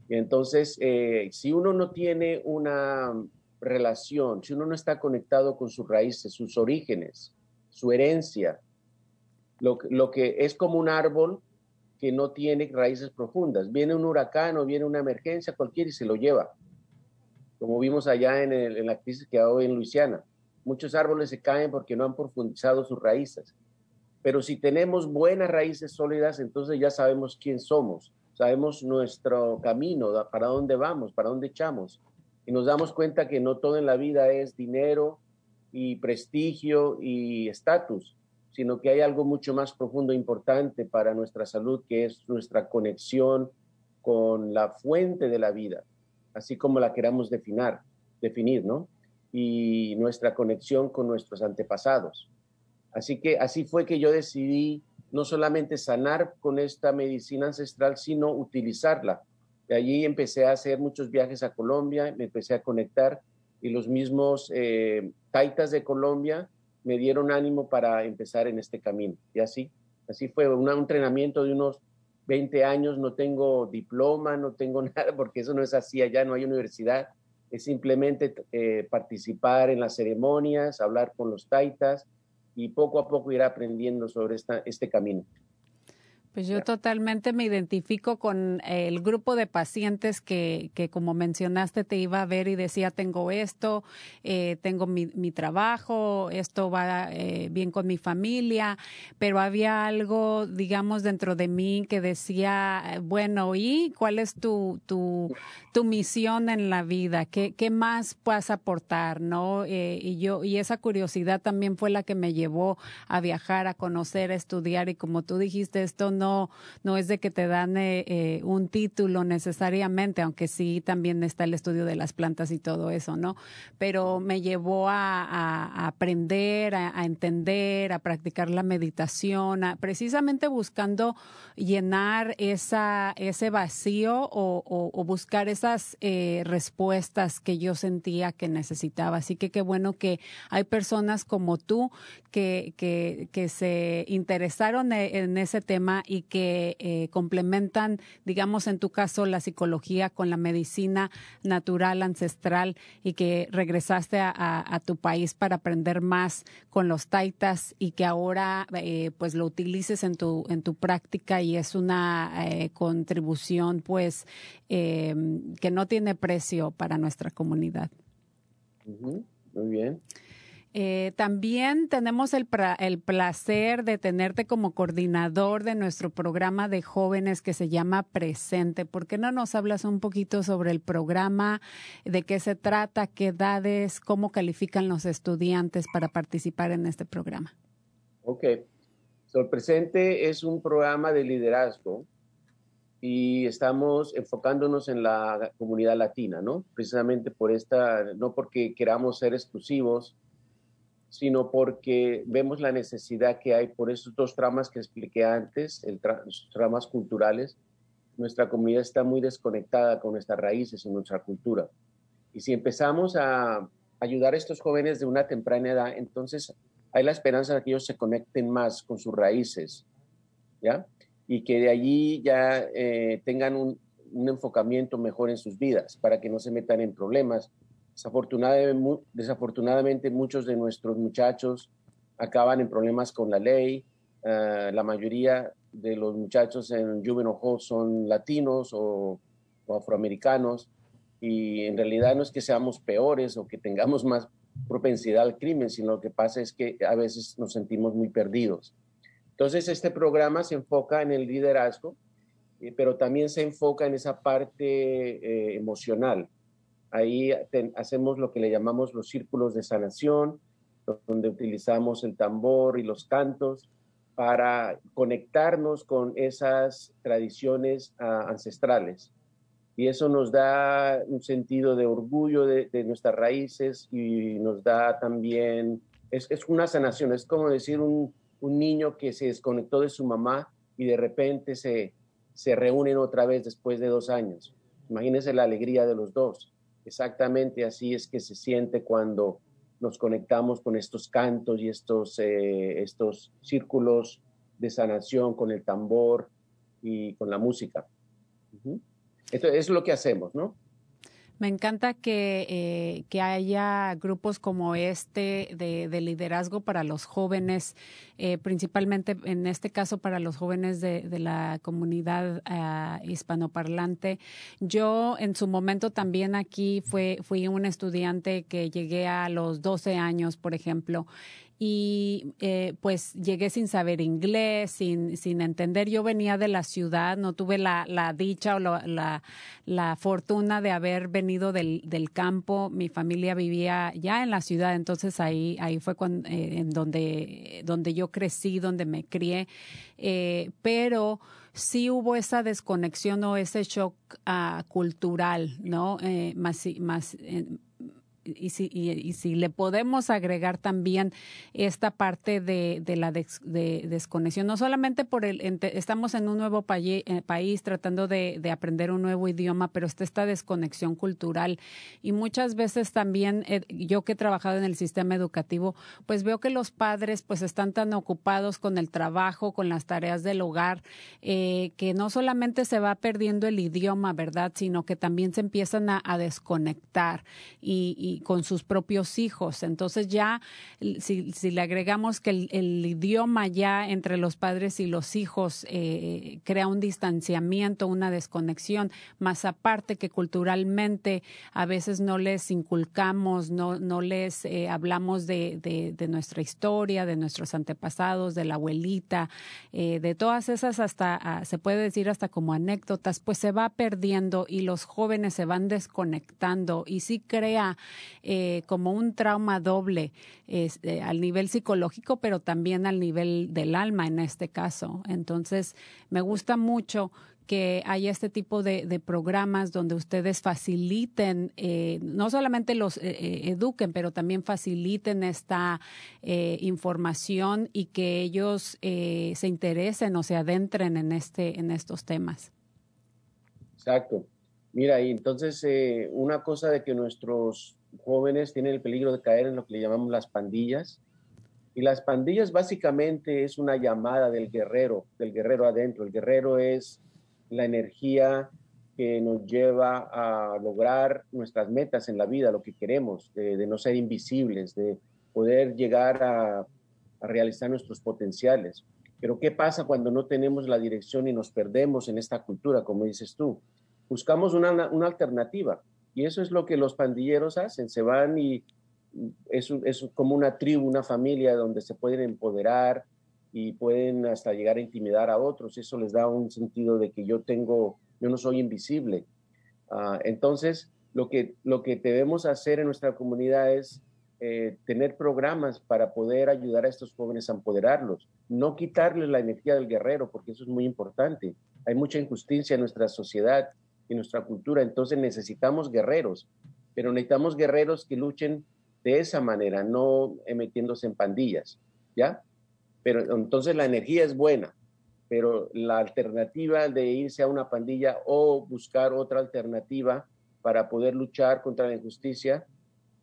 Entonces, eh, si uno no tiene una relación, si uno no está conectado con sus raíces, sus orígenes, su herencia, lo, que es como un árbol que no tiene raíces profundas. Viene un huracán o viene una emergencia cualquiera y se lo lleva, como vimos allá en, la crisis que hay en Luisiana. Muchos árboles se caen porque no han profundizado sus raíces. Pero si tenemos buenas raíces sólidas, entonces ya sabemos quién somos, sabemos nuestro camino, para dónde vamos, para dónde echamos y nos damos cuenta que no todo en la vida es dinero y prestigio y estatus, sino que hay algo mucho más profundo e importante para nuestra salud, que es nuestra conexión con la fuente de la vida, así como la queramos definir, definir, ¿no? Y nuestra conexión con nuestros antepasados. Así que así fue que yo decidí no solamente sanar con esta medicina ancestral, sino utilizarla de allí empecé a hacer muchos viajes a Colombia, me empecé a conectar y los mismos eh, taitas de Colombia me dieron ánimo para empezar en este camino. Y así, así fue un entrenamiento de unos 20 años, no tengo diploma, no tengo (laughs) nada, porque eso no es así allá, no hay universidad, es simplemente eh, participar en las ceremonias, hablar con los taitas y poco a poco ir aprendiendo sobre este camino.
Pues yo totalmente me identifico con el grupo de pacientes que, que, como mencionaste, te iba a ver y decía, tengo esto, eh, tengo mi, mi, trabajo, esto va eh, bien con mi familia, pero había algo, digamos, dentro de mí que decía, bueno, ¿y cuál es tu, tu, tu misión en la vida? ¿Qué, qué más puedes aportar? ¿no? Eh, y, yo, y esa curiosidad también fue la que me llevó a viajar, a conocer, a estudiar y como tú dijiste, esto no, no es de que te dan eh, eh, un título necesariamente, aunque sí también está el estudio de las plantas y todo eso, ¿no? Pero me llevó a, aprender, a, entender, a practicar la meditación, precisamente buscando llenar ese vacío o, buscar esas eh, respuestas que yo sentía que necesitaba. Así que qué bueno que hay personas como tú que, se interesaron en ese tema y que eh, complementan, digamos, en tu caso, la psicología con la medicina natural, ancestral, y que regresaste a, tu país para aprender más con los taitas y que ahora eh, pues lo utilices en tu, en tu práctica y es una eh, contribución pues eh, que no tiene precio para nuestra comunidad.
Muy bien.
Eh, también tenemos el, el, placer de tenerte como coordinador de nuestro programa de jóvenes que se llama Presente. ¿Por qué no nos hablas un poquito sobre el programa, de qué se trata, qué edades, cómo califican los estudiantes para participar en este programa?
Ok. So, Presente es un programa de liderazgo y estamos enfocándonos en la comunidad latina, ¿no? Precisamente por esta, no porque queramos ser exclusivos, sino porque vemos la necesidad que hay por esos dos tramas que expliqué antes, el los tramas culturales. Nuestra comunidad está muy desconectada con nuestras raíces y nuestra cultura. Y si empezamos a ayudar a estos jóvenes de una temprana edad, entonces hay la esperanza de que ellos se conecten más con sus raíces, ¿ya? Y que de allí ya eh, tengan un enfocamiento mejor en sus vidas, para que no se metan en problemas Desafortunadamente, muchos de nuestros muchachos acaban en problemas con la ley. Ah, la mayoría de los muchachos en Juvenile Hall son latinos o, afroamericanos y en realidad no es que seamos peores o que tengamos más propensidad al crimen, sino lo que pasa es que a veces nos sentimos muy perdidos. Entonces, este programa se enfoca en el liderazgo, eh, pero también se enfoca en esa parte eh, emocional. Ahí hacemos lo que le llamamos los círculos de sanación, donde utilizamos el tambor y los cantos para conectarnos con esas tradiciones ah, ancestrales. Y eso nos da un sentido de orgullo de, nuestras raíces y nos da también, es, una sanación, es como decir un, niño que se desconectó de su mamá y de repente se, se reúnen otra vez después de dos años. Imagínense la alegría de los dos. Exactamente así es que se siente cuando nos conectamos con estos cantos y estos, eh, estos círculos de sanación con el tambor y con la música. Esto es lo que hacemos, ¿no?
Me encanta que, eh, que haya grupos como este de, liderazgo para los jóvenes, eh, principalmente en este caso para los jóvenes de, la comunidad uh, hispanoparlante. Yo en su momento también aquí fue, fui un estudiante que llegué a los 12 años, por ejemplo, y eh, pues llegué sin saber inglés, sin, sin entender. Yo venía de la ciudad, no tuve la, la dicha o la, la, fortuna de haber venido del, del, campo. Mi familia vivía ya en la ciudad, entonces ahí, ahí fue cuando, eh, en donde, donde yo crecí, donde me crié. Eh, pero sí hubo esa desconexión o ese shock uh, cultural, ¿no? Eh, más, más y si, y, si le podemos agregar también esta parte de, de la de desconexión, no solamente por el, estamos en un nuevo eh, país tratando de, de, aprender un nuevo idioma, pero está esta desconexión cultural. Y muchas veces también, eh, yo que he trabajado en el sistema educativo, pues veo que los padres pues están tan ocupados con el trabajo, con las tareas del hogar, eh, que no solamente se va perdiendo el idioma, ¿verdad? Sino que también se empiezan a, a desconectar. Y, y con sus propios hijos. Entonces ya, si, le agregamos que el, idioma ya entre los padres y los hijos eh, crea un distanciamiento, una desconexión, más aparte que culturalmente a veces no les inculcamos, no, no les eh, hablamos de, nuestra historia, de nuestros antepasados, de la abuelita, eh, de todas esas hasta, ah, se puede decir hasta como anécdotas, pues se va perdiendo y los jóvenes se van desconectando y sí crea eh, como un trauma doble este, al nivel psicológico, pero también al nivel del alma en este caso. Entonces, me gusta mucho que haya este tipo de, programas donde ustedes faciliten, eh, no solamente los eh, eduquen, pero también faciliten esta información y que ellos se interesen o se adentren en, este, en estos temas.
Exacto. Mira, y entonces una cosa de que nuestros jóvenes tienen el peligro de caer en lo que le llamamos las pandillas. Y las pandillas básicamente es una llamada del guerrero, del guerrero adentro. El guerrero es la energía que nos lleva a lograr nuestras metas en la vida, lo que queremos, de, no ser invisibles, de poder llegar a, realizar nuestros potenciales. Pero ¿qué pasa cuando no tenemos la dirección y nos perdemos en esta cultura, como dices tú? Buscamos una, alternativa y eso es lo que los pandilleros hacen, se van y es, es como una tribu, una familia donde se pueden empoderar, y pueden hasta llegar a intimidar a otros. Eso les da un sentido de que yo tengo, yo no soy invisible. Ah, entonces, lo que, lo que debemos hacer en nuestra comunidad es eh, tener programas para poder ayudar a estos jóvenes a empoderarlos, no quitarles la energía del guerrero, porque eso es muy importante. Hay mucha injusticia en nuestra sociedad y nuestra cultura, entonces necesitamos guerreros, pero necesitamos guerreros que luchen de esa manera, no metiéndose en pandillas, ¿ya? pero entonces la energía es buena, pero la alternativa de irse a una pandilla o buscar otra alternativa para poder luchar contra la injusticia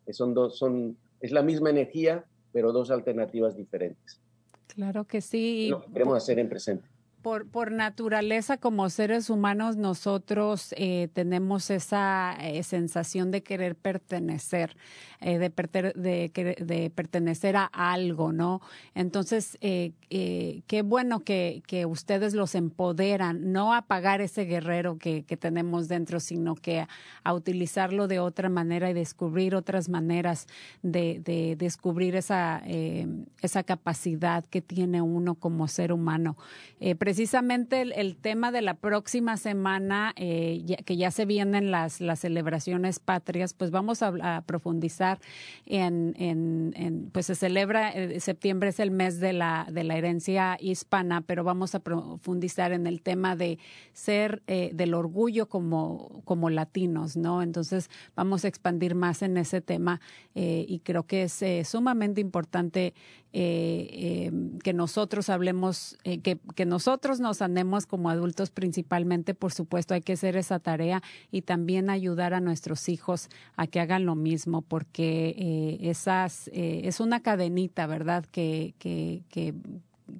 eh, son dos, son, es la misma energía, pero dos alternativas diferentes.
Claro que sí.
Lo que queremos hacer en presente
por, naturaleza, como seres humanos, nosotros eh, tenemos esa eh, sensación de querer pertenecer, eh, de, de, pertenecer a algo, ¿no? Entonces, qué bueno que, que, ustedes los empoderan, no a apagar ese guerrero que, que, tenemos dentro, sino que a, utilizarlo de otra manera y descubrir otras maneras de, de descubrir esa, esa capacidad que tiene uno como ser humano precisamente el, tema de la próxima semana, eh, que ya se vienen las, las celebraciones patrias, pues vamos a, profundizar en, pues se celebra, eh, septiembre es el mes de la, de la herencia hispana, pero vamos a profundizar en el tema de ser, eh, del orgullo como, como latinos, ¿no? Entonces vamos a expandir más en ese tema y creo que es sumamente importante que nosotros hablemos, que, que nosotros nos andemos como adultos principalmente, por supuesto, hay que hacer esa tarea y también ayudar a nuestros hijos a que hagan lo mismo, porque eh, esas eh, es una cadenita, ¿verdad? Que, que, que,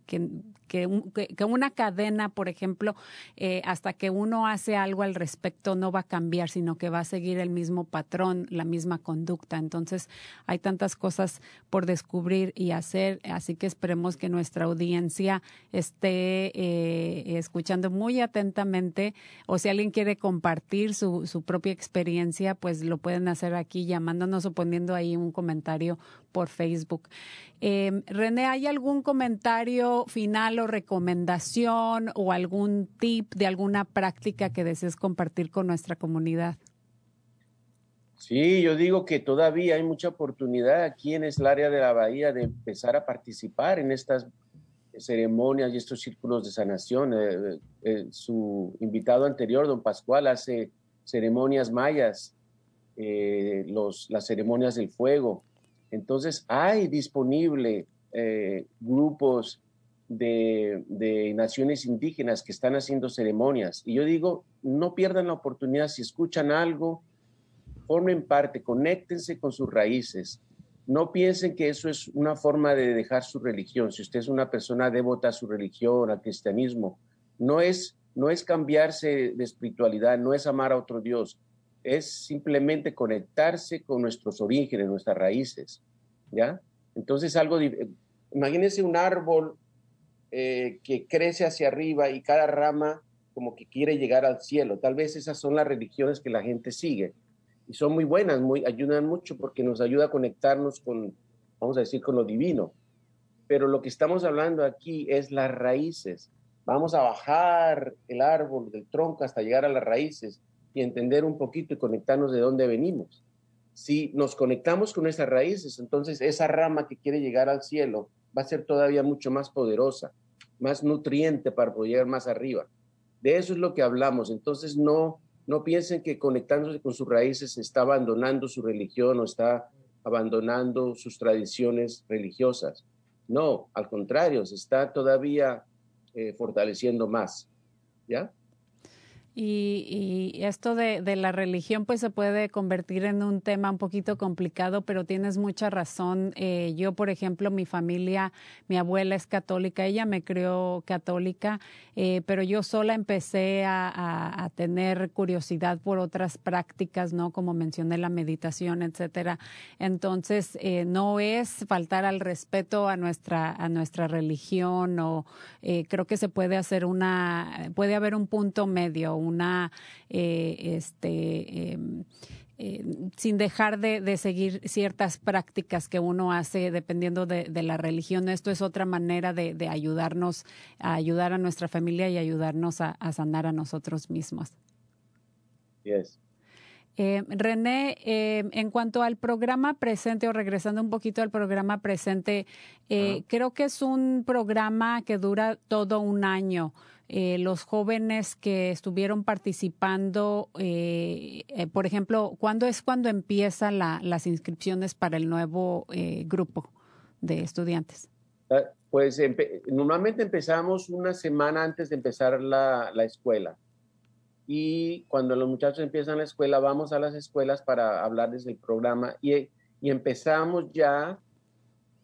que, que, una cadena, por ejemplo, eh, hasta que uno hace algo al respecto no va a cambiar, sino que va a seguir el mismo patrón, la misma conducta. Entonces, hay tantas cosas por descubrir y hacer, así que esperemos que nuestra audiencia esté eh, escuchando muy atentamente o si alguien quiere compartir su, su propia experiencia, pues lo pueden hacer aquí llamándonos o poniendo ahí un comentario por Facebook. Eh, René, ¿hay algún comentario final o recomendación o algún tip de alguna práctica que desees compartir con nuestra comunidad?
Sí, yo digo que todavía hay mucha oportunidad aquí en el área de la bahía de empezar a participar en estas ceremonias y estos círculos de sanación. Eh, eh, su invitado anterior, don Pascual, hace ceremonias mayas, los, las ceremonias del fuego. Entonces, hay disponible eh, grupos de, naciones indígenas que están haciendo ceremonias. Y yo digo, no pierdan la oportunidad, si escuchan algo, formen parte, conéctense con sus raíces. No piensen que eso es una forma de dejar su religión. Si usted es una persona devota a su religión, al cristianismo, no es, no es cambiarse de espiritualidad, no es amar a otro Dios, es simplemente conectarse con nuestros orígenes, nuestras raíces, ¿ya? Entonces algo, imagínense un árbol eh, que crece hacia arriba y cada rama como que quiere llegar al cielo. Tal vez esas son las religiones que la gente sigue y son muy buenas, muy, ayudan mucho porque nos ayuda a conectarnos con, vamos a decir, con lo divino. Pero lo que estamos hablando aquí es las raíces. Vamos a bajar el árbol del tronco hasta llegar a las raíces y entender un poquito y conectarnos de dónde venimos. Si nos conectamos con esas raíces, entonces esa rama que quiere llegar al cielo va a ser todavía mucho más poderosa, más nutriente para poder llegar más arriba. De eso es lo que hablamos. Entonces no, no piensen que conectándose con sus raíces está abandonando su religión o está abandonando sus tradiciones religiosas. No, al contrario, se está todavía eh, fortaleciendo más. ¿Ya?
Y, esto de, la religión pues se puede convertir en un tema un poquito complicado, pero tienes mucha razón. Eh, yo, por ejemplo, mi familia, mi abuela es católica, ella me crió católica, eh, pero yo sola empecé a, tener curiosidad por otras prácticas, ¿no? Como mencioné, la meditación, etcétera. Entonces, eh, no es faltar al respeto a nuestra, a nuestra religión o creo que se puede hacer una, puede haber un punto medio, una, eh, este, em, eh, sin dejar de, seguir ciertas prácticas que uno hace dependiendo de, la religión. Esto es otra manera de, ayudarnos, a ayudar a nuestra familia y ayudarnos a, sanar a nosotros mismos.
Yes.
Eh, René, en cuanto al programa presente o regresando un poquito al programa presente, creo que es un programa que dura todo un año. Eh, los jóvenes que estuvieron participando, eh, eh, por ejemplo, ¿cuándo es cuando empiezan las inscripciones para el nuevo grupo de estudiantes?
Ah, pues normalmente empezamos una semana antes de empezar la, escuela. Y cuando los muchachos empiezan la escuela, vamos a las escuelas para hablarles del programa y, y empezamos ya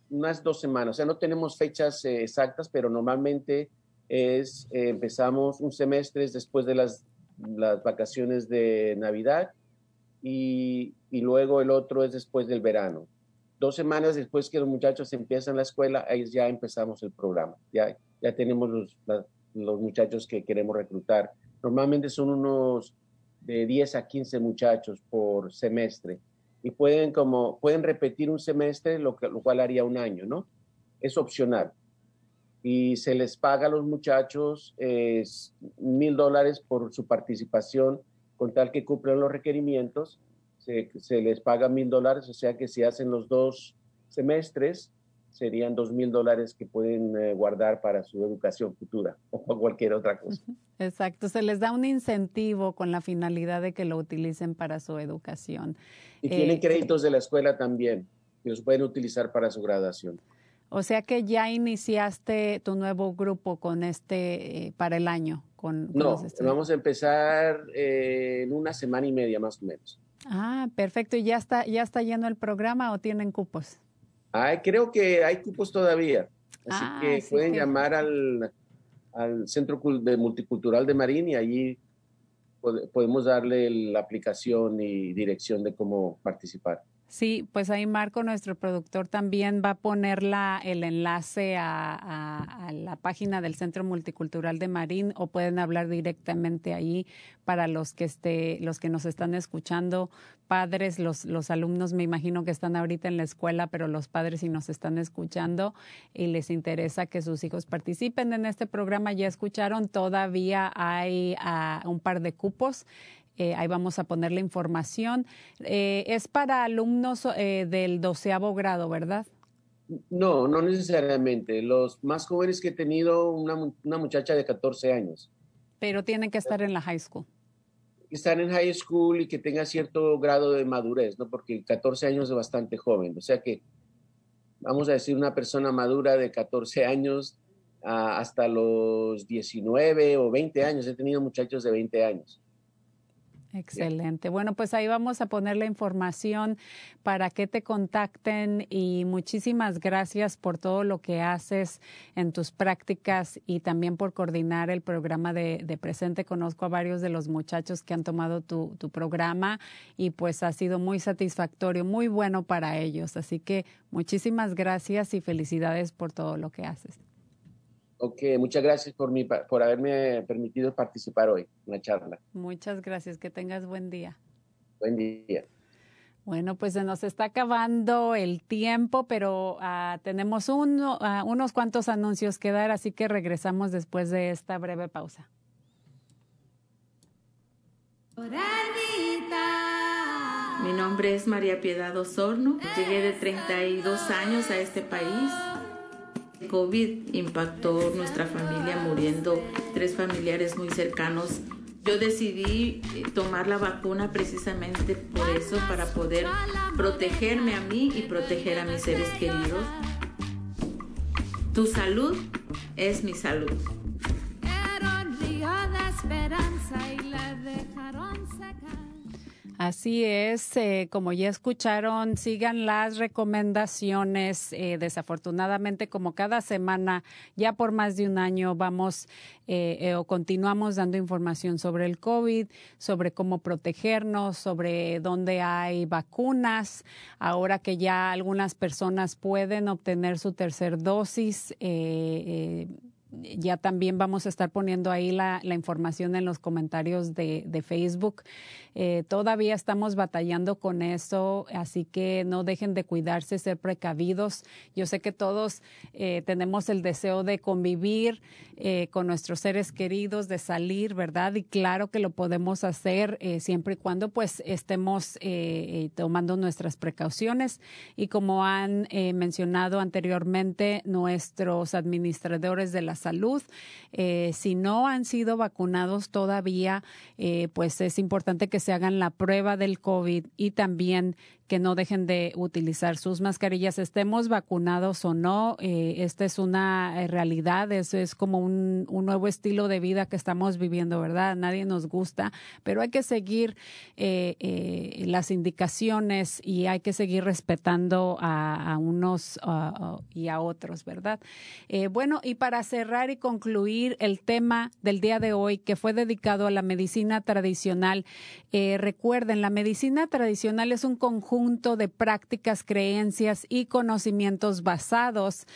unas dos semanas. O sea, no tenemos fechas exactas, pero normalmente es, eh, empezamos un semestre después de las, las vacaciones de Navidad y, y, luego el otro es después del verano. Dos semanas después que los muchachos empiezan la escuela, ahí ya empezamos el programa. Ya, ya tenemos los, los muchachos que queremos reclutar. Normalmente son unos de 10 a 15 muchachos por semestre y pueden como pueden repetir un semestre, lo, que, lo cual haría un año, ¿no? Es opcional y se les paga a los muchachos mil dólares por su participación con tal que cumplan los requerimientos. Se, les paga mil dólares, o sea que si hacen los dos semestres, serían dos mil dólares que pueden eh, guardar para su educación futura (laughs) o cualquier otra cosa.
Exacto, se les da un incentivo con la finalidad de que lo utilicen para su educación.
Y tienen eh, créditos de la escuela también, que los pueden utilizar para su graduación.
O sea que ya iniciaste tu nuevo grupo con este eh, para el año. Con,
no, vamos a empezar eh, en una semana y media más o menos.
Ah, perfecto. ¿Y ya está, ya está lleno el programa o tienen cupos?
Ay, creo que hay cupos todavía. Así ah, que pueden llamar al, al Centro de Multicultural de Marín y allí podemos darle la aplicación y dirección de cómo participar.
Sí, pues ahí Marco, nuestro productor, también va a poner la, el enlace a, la página del Centro Multicultural de Marín o pueden hablar directamente ahí para los que esté, los que nos están escuchando, padres, los, los alumnos me imagino que están ahorita en la escuela, pero los padres si nos están escuchando y les interesa que sus hijos participen en este programa, ya escucharon, todavía hay ah, un par de cupos eh, ahí vamos a poner la información. Eh, es para alumnos eh, del doceavo grado, ¿verdad?
No, no necesariamente. Los más jóvenes que he tenido, una, una muchacha de 14 años.
Pero tienen que estar en la high school.
Estar en high school y que tenga cierto grado de madurez, ¿no? Porque 14 años es bastante joven. O sea que, vamos a decir, una persona madura de 14 años hasta los 19 o 20 años. He tenido muchachos de 20 años.
Excelente. Bueno, pues ahí vamos a poner la información para que te contacten y muchísimas gracias por todo lo que haces en tus prácticas y también por coordinar el programa de, de presente. Conozco a varios de los muchachos que han tomado tu, tu programa y pues ha sido muy satisfactorio, muy bueno para ellos. Así que muchísimas gracias y felicidades por todo lo que haces.
Ok, muchas gracias por, mi, por haberme permitido participar hoy en la charla.
Muchas gracias, que tengas buen día.
Buen día.
Bueno, pues se nos está acabando el tiempo, pero uh, tenemos uno, uh, unos cuantos anuncios que dar, así que regresamos después de esta breve pausa.
Mi nombre es María Piedad Osorno. Llegué de 32 años a este país COVID impactó nuestra familia muriendo tres familiares muy cercanos. Yo decidí eh, tomar la vacuna precisamente por eso, para poder protegerme a mí y proteger a mis seres queridos. Tu salud es mi salud.
Así es, eh, como ya escucharon, sigan las recomendaciones. Eh, desafortunadamente, como cada semana, ya por más de un año, vamos eh, o continuamos dando información sobre el COVID, sobre cómo protegernos, sobre dónde hay vacunas. Ahora que ya algunas personas pueden obtener su tercer dosis ya también vamos a estar poniendo ahí la, información en los comentarios de Facebook. Eh, todavía estamos batallando con eso, así que no dejen de cuidarse, ser precavidos. Yo sé que todos eh, tenemos el deseo de convivir eh, con nuestros seres queridos, de salir, ¿verdad? Y claro que lo podemos hacer siempre y cuando pues estemos tomando nuestras precauciones. Y como han mencionado anteriormente nuestros administradores de la salud, si no han sido vacunados todavía, pues es importante que se hagan la prueba del COVID y también que no dejen de utilizar sus mascarillas, estemos vacunados o no. Eh, esta es una eh, realidad, eso es como un, un, nuevo estilo de vida que estamos viviendo, ¿verdad? Nadie nos gusta, pero hay que seguir eh, las indicaciones y hay que seguir respetando a, unos y a otros, ¿verdad? Bueno, y para cerrar y concluir el tema del día de hoy, que fue dedicado a la medicina tradicional, recuerden, la medicina tradicional es un conjunto conjunto de prácticas, creencias y conocimientos basados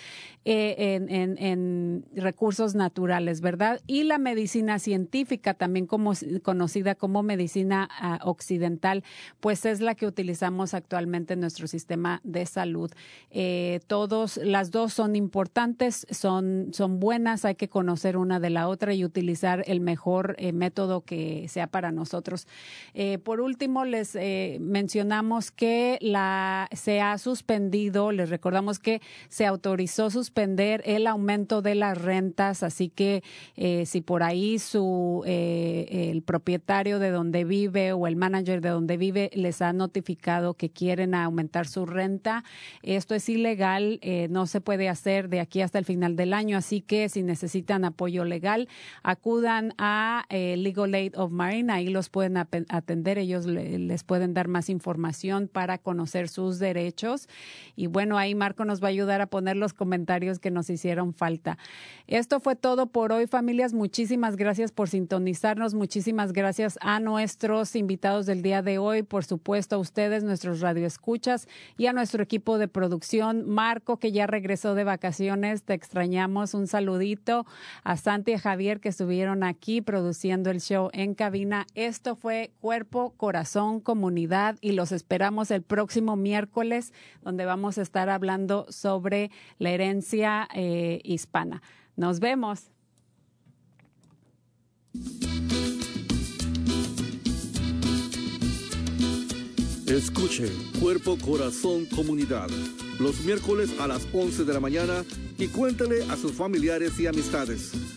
eh, en, recursos naturales, ¿verdad? Y la medicina científica, también conocida como medicina uh, occidental, pues es la que utilizamos actualmente en nuestro sistema de salud. Eh, todos, las dos son importantes, son, buenas, hay que conocer una de la otra y utilizar el mejor eh, método que sea para nosotros. Eh, por último, les mencionamos que que la, se ha suspendido, les recordamos que se autorizó suspender el aumento de las rentas, así que eh, si por ahí su eh, el propietario de donde vive o el manager de donde vive les ha notificado que quieren aumentar su renta, esto es ilegal, eh, no se puede hacer de aquí hasta el final del año, así que si necesitan apoyo legal, acudan a Legal Aid of Marine, ahí los pueden atender, ellos le, les pueden dar más información para conocer sus derechos. Y bueno, ahí Marco nos va a ayudar a poner los comentarios que nos hicieron falta. Esto fue todo por hoy, familias. Muchísimas gracias por sintonizarnos. Muchísimas gracias a nuestros invitados del día de hoy. Por supuesto, a ustedes, nuestros radioescuchas y a nuestro equipo de producción. Marco, que ya regresó de vacaciones, te extrañamos. Un saludito a Santi y Javier que estuvieron aquí produciendo el show en cabina. Esto fue Cuerpo, Corazón, Comunidad y los esperamos el próximo miércoles, donde vamos a estar hablando sobre la herencia eh, hispana. Nos vemos.
Escuche Cuerpo, Corazón, Comunidad, los miércoles a las 11 de la mañana y cuéntale a sus familiares y amistades.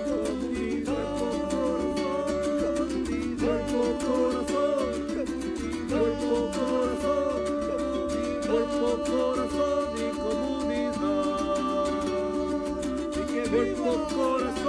corazón.